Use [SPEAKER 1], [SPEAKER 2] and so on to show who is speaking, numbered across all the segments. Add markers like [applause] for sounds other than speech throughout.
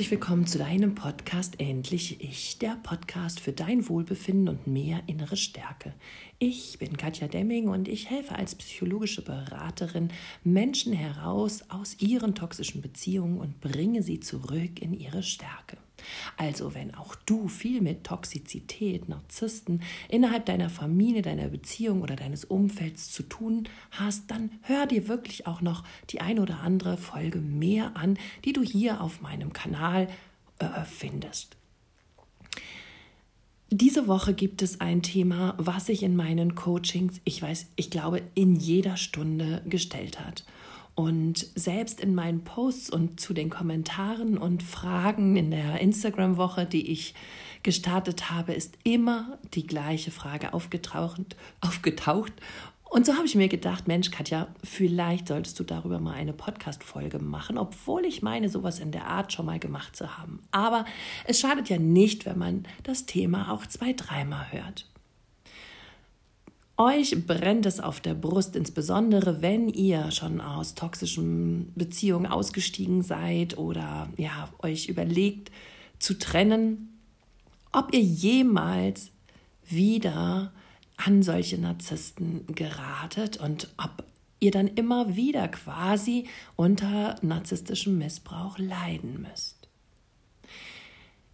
[SPEAKER 1] herzlich willkommen zu deinem Podcast Endlich Ich, der Podcast für dein Wohlbefinden und mehr innere Stärke. Ich bin Katja Demming und ich helfe als psychologische Beraterin Menschen heraus aus ihren toxischen Beziehungen und bringe sie zurück in ihre Stärke. Also wenn auch du viel mit Toxizität, Narzissten innerhalb deiner Familie, deiner Beziehung oder deines Umfelds zu tun hast, dann hör dir wirklich auch noch die ein oder andere Folge mehr an, die du hier auf meinem Kanal äh, findest. Diese Woche gibt es ein Thema, was sich in meinen Coachings, ich weiß, ich glaube, in jeder Stunde gestellt hat. Und selbst in meinen Posts und zu den Kommentaren und Fragen in der Instagram-Woche, die ich gestartet habe, ist immer die gleiche Frage aufgetaucht. aufgetaucht. Und so habe ich mir gedacht, Mensch, Katja, vielleicht solltest du darüber mal eine Podcast-Folge machen, obwohl ich meine, sowas in der Art schon mal gemacht zu haben. Aber es schadet ja nicht, wenn man das Thema auch zwei, dreimal hört. Euch brennt es auf der Brust, insbesondere wenn ihr schon aus toxischen Beziehungen ausgestiegen seid oder ja, euch überlegt zu trennen, ob ihr jemals wieder an solche Narzissten geratet und ob ihr dann immer wieder quasi unter narzisstischem Missbrauch leiden müsst.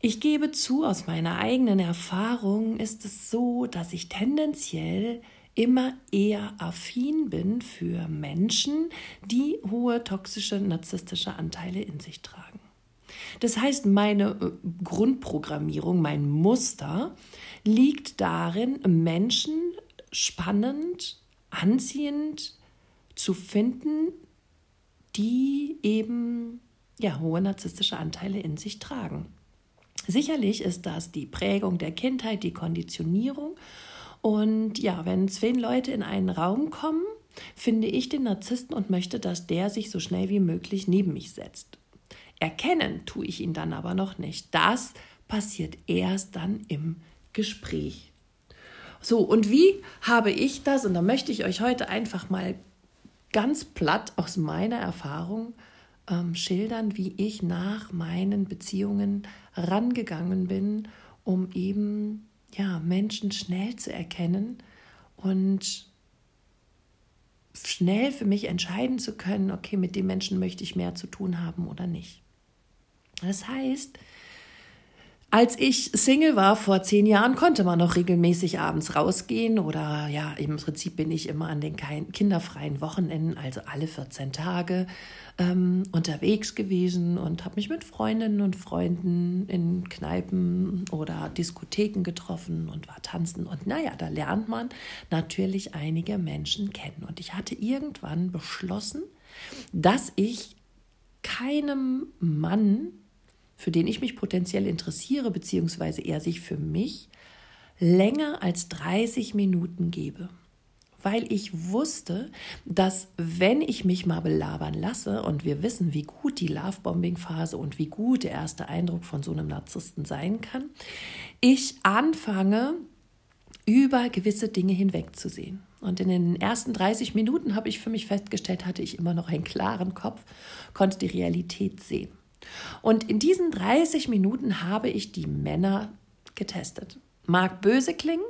[SPEAKER 1] Ich gebe zu, aus meiner eigenen Erfahrung ist es so, dass ich tendenziell immer eher affin bin für Menschen, die hohe toxische, narzisstische Anteile in sich tragen. Das heißt, meine äh, Grundprogrammierung, mein Muster liegt darin, Menschen spannend, anziehend zu finden, die eben ja, hohe narzisstische Anteile in sich tragen. Sicherlich ist das die Prägung der Kindheit, die Konditionierung. Und ja, wenn zehn Leute in einen Raum kommen, finde ich den Narzissten und möchte, dass der sich so schnell wie möglich neben mich setzt. Erkennen tue ich ihn dann aber noch nicht. Das passiert erst dann im Gespräch. So, und wie habe ich das? Und da möchte ich euch heute einfach mal ganz platt aus meiner Erfahrung ähm, schildern, wie ich nach meinen Beziehungen rangegangen bin, um eben ja, Menschen schnell zu erkennen und schnell für mich entscheiden zu können, okay, mit dem Menschen möchte ich mehr zu tun haben oder nicht. Das heißt, als ich Single war vor zehn Jahren, konnte man noch regelmäßig abends rausgehen oder ja, im Prinzip bin ich immer an den kinderfreien Wochenenden, also alle 14 Tage, ähm, unterwegs gewesen und habe mich mit Freundinnen und Freunden in Kneipen oder Diskotheken getroffen und war tanzen. Und naja, da lernt man natürlich einige Menschen kennen. Und ich hatte irgendwann beschlossen, dass ich keinem Mann für den ich mich potenziell interessiere, beziehungsweise er sich für mich, länger als 30 Minuten gebe. Weil ich wusste, dass wenn ich mich mal belabern lasse und wir wissen, wie gut die Lovebombing-Phase und wie gut der erste Eindruck von so einem Narzissten sein kann, ich anfange, über gewisse Dinge hinwegzusehen. Und in den ersten 30 Minuten habe ich für mich festgestellt, hatte ich immer noch einen klaren Kopf, konnte die Realität sehen. Und in diesen 30 Minuten habe ich die Männer getestet. Mag böse klingen,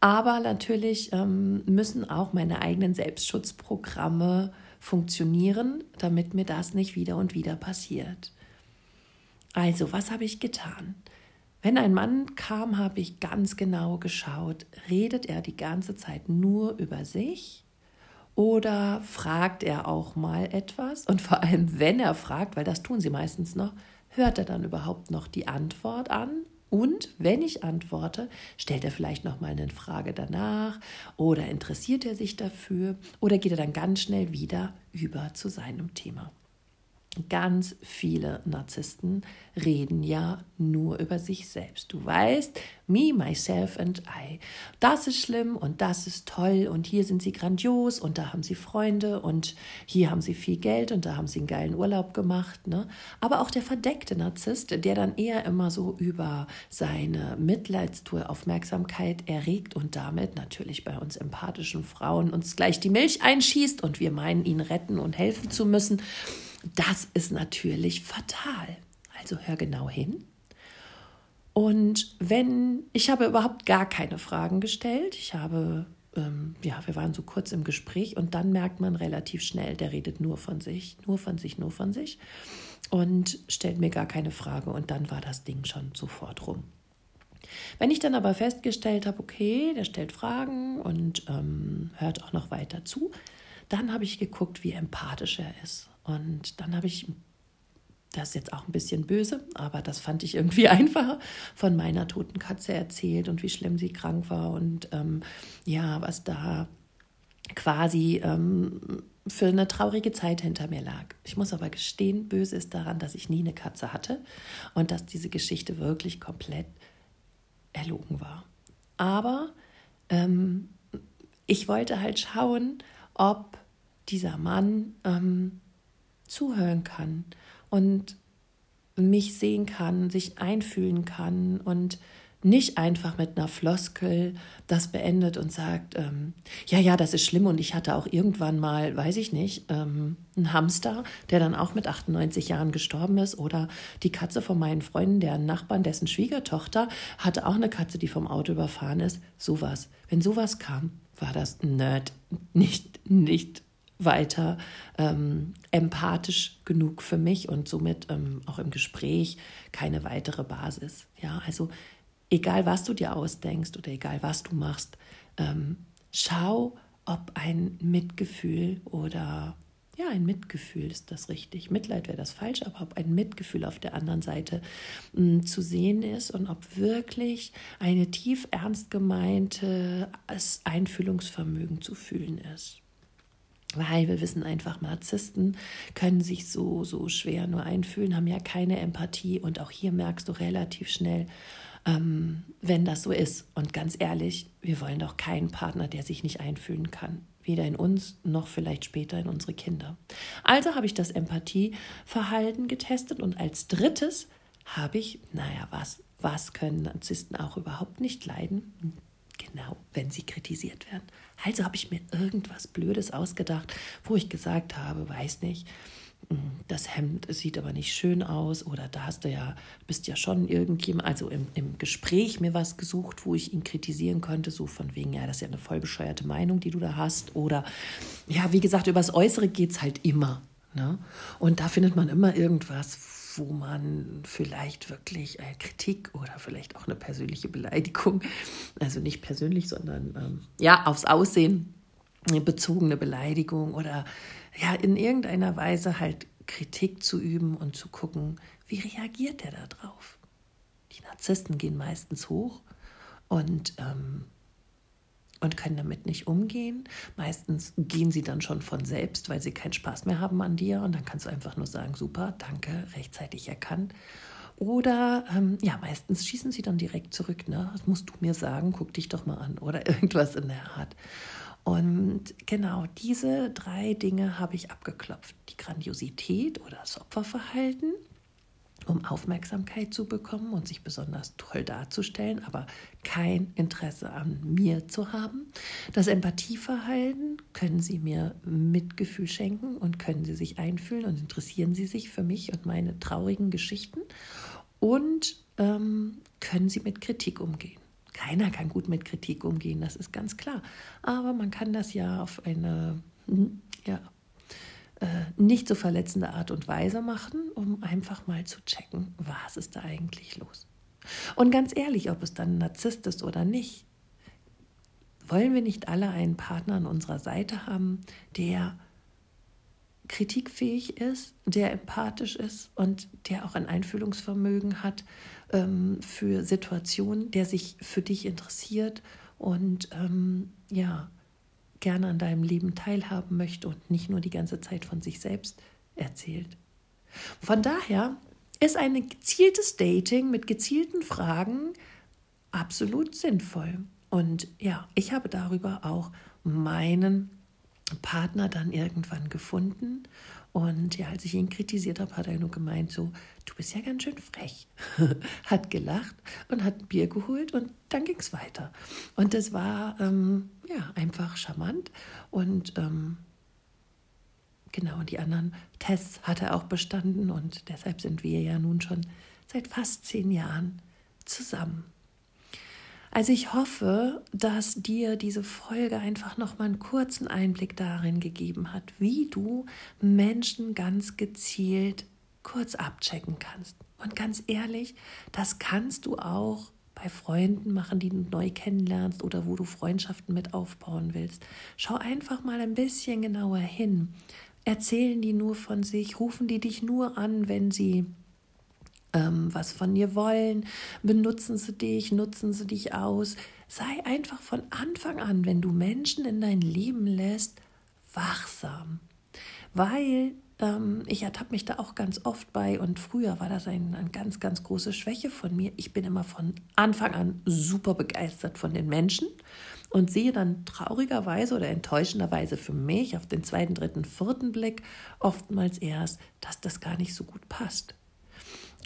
[SPEAKER 1] aber natürlich ähm, müssen auch meine eigenen Selbstschutzprogramme funktionieren, damit mir das nicht wieder und wieder passiert. Also, was habe ich getan? Wenn ein Mann kam, habe ich ganz genau geschaut, redet er die ganze Zeit nur über sich oder fragt er auch mal etwas? Und vor allem, wenn er fragt, weil das tun sie meistens noch, hört er dann überhaupt noch die Antwort an? Und wenn ich antworte, stellt er vielleicht noch mal eine Frage danach oder interessiert er sich dafür oder geht er dann ganz schnell wieder über zu seinem Thema. Ganz viele Narzissten reden ja nur über sich selbst. Du weißt, me, myself and I. Das ist schlimm und das ist toll und hier sind sie grandios und da haben sie Freunde und hier haben sie viel Geld und da haben sie einen geilen Urlaub gemacht. Ne? Aber auch der verdeckte Narzisst, der dann eher immer so über seine Mitleidstour Aufmerksamkeit erregt und damit natürlich bei uns empathischen Frauen uns gleich die Milch einschießt und wir meinen, ihn retten und helfen zu müssen das ist natürlich fatal. Also hör genau hin. Und wenn, ich habe überhaupt gar keine Fragen gestellt. Ich habe, ähm, ja, wir waren so kurz im Gespräch und dann merkt man relativ schnell, der redet nur von sich, nur von sich, nur von sich und stellt mir gar keine Frage. Und dann war das Ding schon sofort rum. Wenn ich dann aber festgestellt habe, okay, der stellt Fragen und ähm, hört auch noch weiter zu, dann habe ich geguckt, wie empathisch er ist. Und dann habe ich, das ist jetzt auch ein bisschen böse, aber das fand ich irgendwie [laughs] einfacher, von meiner toten Katze erzählt und wie schlimm sie krank war und ähm, ja, was da quasi ähm, für eine traurige Zeit hinter mir lag. Ich muss aber gestehen, böse ist daran, dass ich nie eine Katze hatte und dass diese Geschichte wirklich komplett erlogen war. Aber ähm, ich wollte halt schauen, ob dieser Mann ähm, zuhören kann und mich sehen kann, sich einfühlen kann und nicht einfach mit einer Floskel das beendet und sagt, ähm, ja, ja, das ist schlimm und ich hatte auch irgendwann mal, weiß ich nicht, ähm, einen Hamster, der dann auch mit 98 Jahren gestorben ist oder die Katze von meinen Freunden, deren Nachbarn, dessen Schwiegertochter hatte auch eine Katze, die vom Auto überfahren ist. Sowas. Wenn sowas kam, war das nerd, nicht, nicht weiter ähm, empathisch genug für mich und somit ähm, auch im Gespräch keine weitere Basis. Ja, also egal was du dir ausdenkst oder egal was du machst, ähm, schau, ob ein Mitgefühl oder ja, ein Mitgefühl ist das richtig. Mitleid wäre das falsch, aber ob ein Mitgefühl auf der anderen Seite mh, mm, zu sehen ist und ob wirklich eine tief ernst gemeinte Einfühlungsvermögen zu fühlen ist. Weil wir wissen einfach, Narzissten können sich so, so schwer nur einfühlen, haben ja keine Empathie und auch hier merkst du relativ schnell, ähm, wenn das so ist. Und ganz ehrlich, wir wollen doch keinen Partner, der sich nicht einfühlen kann. Weder in uns noch vielleicht später in unsere Kinder. Also habe ich das Empathieverhalten getestet und als drittes habe ich, naja, was, was können Narzissten auch überhaupt nicht leiden? Genau, wenn sie kritisiert werden. Also habe ich mir irgendwas Blödes ausgedacht, wo ich gesagt habe, weiß nicht, das Hemd sieht aber nicht schön aus oder da hast du ja, bist ja schon irgendjemand, also im, im Gespräch mir was gesucht, wo ich ihn kritisieren könnte, so von wegen, ja, das ist ja eine voll bescheuerte Meinung, die du da hast oder ja, wie gesagt, übers Äußere geht es halt immer. Ne? Und da findet man immer irgendwas, wo man vielleicht wirklich äh, Kritik oder vielleicht auch eine persönliche Beleidigung, also nicht persönlich, sondern ähm, ja, aufs Aussehen bezogene Beleidigung oder ja, in irgendeiner Weise halt Kritik zu üben und zu gucken, wie reagiert der drauf. Die Narzissten gehen meistens hoch und, ähm, und können damit nicht umgehen. Meistens gehen sie dann schon von selbst, weil sie keinen Spaß mehr haben an dir und dann kannst du einfach nur sagen, super, danke, rechtzeitig erkannt. Oder ähm, ja, meistens schießen sie dann direkt zurück, ne? Das musst du mir sagen, guck dich doch mal an oder [laughs] irgendwas in der Art. Und genau diese drei Dinge habe ich abgeklopft. Die Grandiosität oder das Opferverhalten, um Aufmerksamkeit zu bekommen und sich besonders toll darzustellen, aber kein Interesse an mir zu haben. Das Empathieverhalten, können Sie mir Mitgefühl schenken und können Sie sich einfühlen und interessieren Sie sich für mich und meine traurigen Geschichten und ähm, können Sie mit Kritik umgehen. Keiner kann gut mit Kritik umgehen, das ist ganz klar. Aber man kann das ja auf eine hm, ja, äh, nicht so verletzende Art und Weise machen, um einfach mal zu checken, was ist da eigentlich los. Und ganz ehrlich, ob es dann ein Narzisst ist oder nicht, wollen wir nicht alle einen Partner an unserer Seite haben, der kritikfähig ist, der empathisch ist und der auch ein Einfühlungsvermögen hat ähm, für Situationen, der sich für dich interessiert und ähm, ja, gerne an deinem Leben teilhaben möchte und nicht nur die ganze Zeit von sich selbst erzählt. Von daher ist ein gezieltes Dating mit gezielten Fragen absolut sinnvoll. Und ja, ich habe darüber auch meinen Partner dann irgendwann gefunden. Und ja, als ich ihn kritisiert habe, hat er nur gemeint, so, du bist ja ganz schön frech. [laughs] hat gelacht und hat ein Bier geholt und dann ging es weiter. Und das war ähm, ja einfach charmant und ähm, Genau, die anderen Tests hat er auch bestanden und deshalb sind wir ja nun schon seit fast zehn Jahren zusammen. Also ich hoffe, dass dir diese Folge einfach noch mal einen kurzen Einblick darin gegeben hat, wie du Menschen ganz gezielt kurz abchecken kannst. Und ganz ehrlich, das kannst du auch bei Freunden machen, die du neu kennenlernst oder wo du Freundschaften mit aufbauen willst. Schau einfach mal ein bisschen genauer hin. Erzählen die nur von sich, rufen die dich nur an, wenn sie ähm, was von dir wollen, benutzen sie dich, nutzen sie dich aus. Sei einfach von Anfang an, wenn du Menschen in dein Leben lässt, wachsam. Weil ähm, ich ertappe mich da auch ganz oft bei und früher war das ein, eine ganz, ganz große Schwäche von mir. Ich bin immer von Anfang an super begeistert von den Menschen und sehe dann traurigerweise oder enttäuschenderweise für mich auf den zweiten, dritten, vierten Blick oftmals erst, dass das gar nicht so gut passt.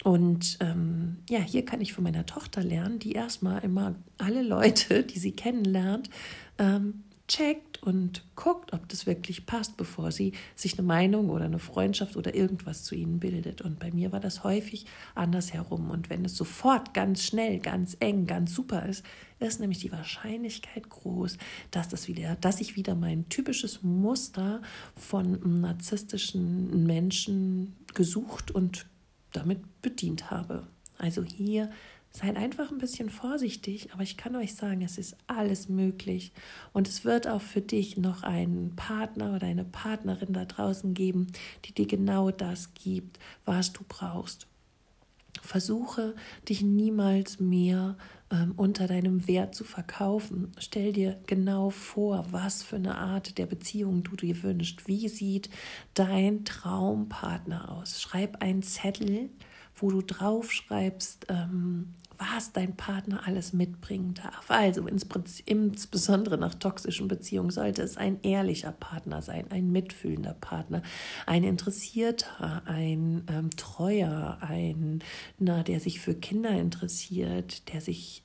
[SPEAKER 1] Und ähm, ja, hier kann ich von meiner Tochter lernen, die erstmal immer alle Leute, [laughs] die sie kennenlernt, ähm, checkt und guckt, ob das wirklich passt, bevor sie sich eine Meinung oder eine Freundschaft oder irgendwas zu ihnen bildet. Und bei mir war das häufig andersherum. Und wenn es sofort ganz schnell, ganz eng, ganz super ist, ist nämlich die Wahrscheinlichkeit groß, dass das wieder, dass ich wieder mein typisches Muster von narzisstischen Menschen gesucht und damit bedient habe. Also hier seid einfach ein bisschen vorsichtig, aber ich kann euch sagen, es ist alles möglich und es wird auch für dich noch einen Partner oder eine Partnerin da draußen geben, die dir genau das gibt, was du brauchst. Versuche dich niemals mehr ähm, unter deinem Wert zu verkaufen. Stell dir genau vor, was für eine Art der Beziehung du dir wünschst. Wie sieht dein Traumpartner aus? Schreib einen Zettel, wo du draufschreibst, ähm, was dein Partner alles mitbringen darf. Also insbesondere nach toxischen Beziehungen sollte es ein ehrlicher Partner sein, ein mitfühlender Partner, ein interessierter, ein ähm, treuer, ein, na, der sich für Kinder interessiert, der sich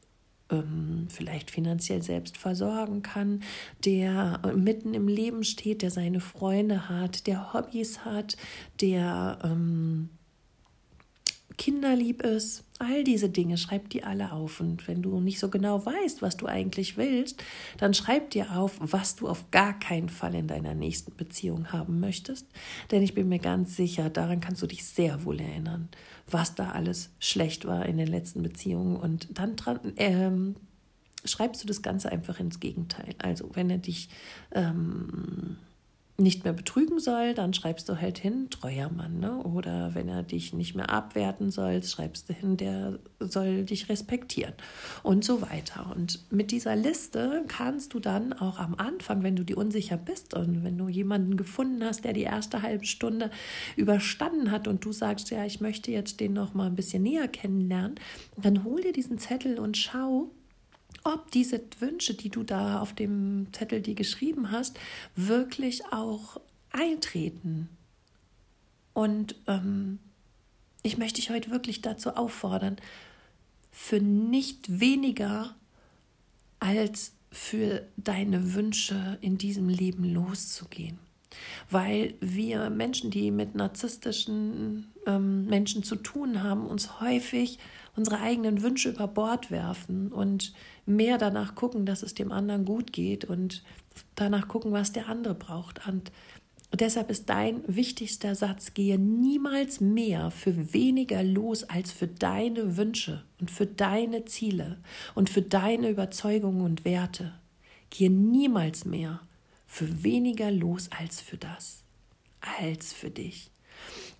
[SPEAKER 1] ähm, vielleicht finanziell selbst versorgen kann, der mitten im Leben steht, der seine Freunde hat, der Hobbys hat, der ähm, kinderlieb ist. All diese Dinge, schreib die alle auf. Und wenn du nicht so genau weißt, was du eigentlich willst, dann schreib dir auf, was du auf gar keinen Fall in deiner nächsten Beziehung haben möchtest. Denn ich bin mir ganz sicher, daran kannst du dich sehr wohl erinnern, was da alles schlecht war in den letzten Beziehungen. Und dann dran, ähm, schreibst du das Ganze einfach ins Gegenteil. Also, wenn er dich ähm, nicht mehr betrügen soll, dann schreibst du halt hin, treuer Mann. Ne? Oder wenn er dich nicht mehr abwerten soll, schreibst du hin, der soll dich respektieren und so weiter. Und mit dieser Liste kannst du dann auch am Anfang, wenn du dir unsicher bist und wenn du jemanden gefunden hast, der die erste halbe Stunde überstanden hat und du sagst, ja, ich möchte jetzt den noch mal ein bisschen näher kennenlernen, dann hol dir diesen Zettel und schau, ob diese Wünsche, die du da auf dem Zettel die geschrieben hast, wirklich auch eintreten. Und ähm, ich möchte dich heute wirklich dazu auffordern, für nicht weniger als für deine Wünsche in diesem Leben loszugehen. Weil wir Menschen, die mit narzisstischen ähm, Menschen zu tun haben, uns häufig unsere eigenen Wünsche über Bord werfen und mehr danach gucken, dass es dem anderen gut geht und danach gucken, was der andere braucht. Und deshalb ist dein wichtigster Satz, gehe niemals mehr für weniger los als für deine Wünsche und für deine Ziele und für deine Überzeugungen und Werte. Gehe niemals mehr für weniger los als für das, als für dich.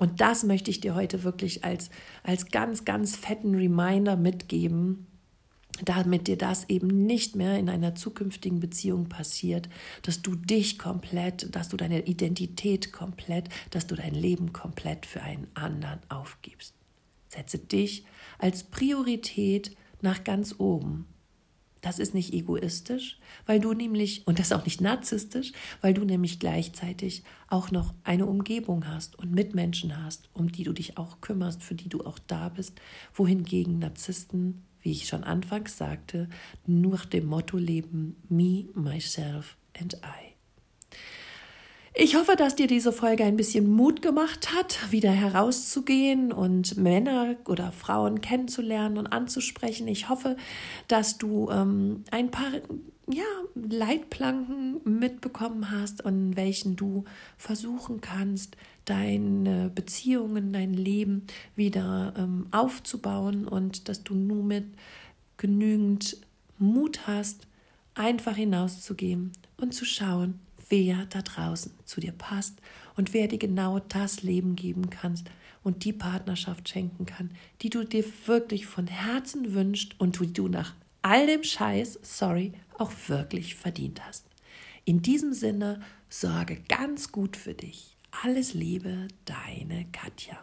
[SPEAKER 1] Und das möchte ich dir heute wirklich als, als ganz, ganz fetten Reminder mitgeben, damit dir das eben nicht mehr in einer zukünftigen Beziehung passiert, dass du dich komplett, dass du deine Identität komplett, dass du dein Leben komplett für einen anderen aufgibst. Setze dich als Priorität nach ganz oben das ist nicht egoistisch, weil du nämlich, und das auch nicht narzisstisch, weil du nämlich gleichzeitig auch noch eine Umgebung hast und Mitmenschen hast, um die du dich auch kümmerst, für die du auch da bist, wohingegen Narzissten, wie ich schon anfangs sagte, nur nach dem Motto leben, me, myself and I. Ich hoffe, dass dir diese Folge ein bisschen Mut gemacht hat, wieder herauszugehen und Männer oder Frauen kennenzulernen und anzusprechen. Ich hoffe, dass du ähm, ein paar ja, Leitplanken mitbekommen hast, an welchen du versuchen kannst, deine Beziehungen, dein Leben wieder ähm, aufzubauen und dass du nur mit genügend Mut hast, einfach hinauszugehen und zu schauen, wer da draußen zu dir passt und wer dir genau das Leben geben kannst und die Partnerschaft schenken kann, die du dir wirklich von Herzen wünschst und die du nach all dem Scheiß, sorry, auch wirklich verdient hast. In diesem Sinne, sorge ganz gut für dich. Alles Liebe, deine Katja.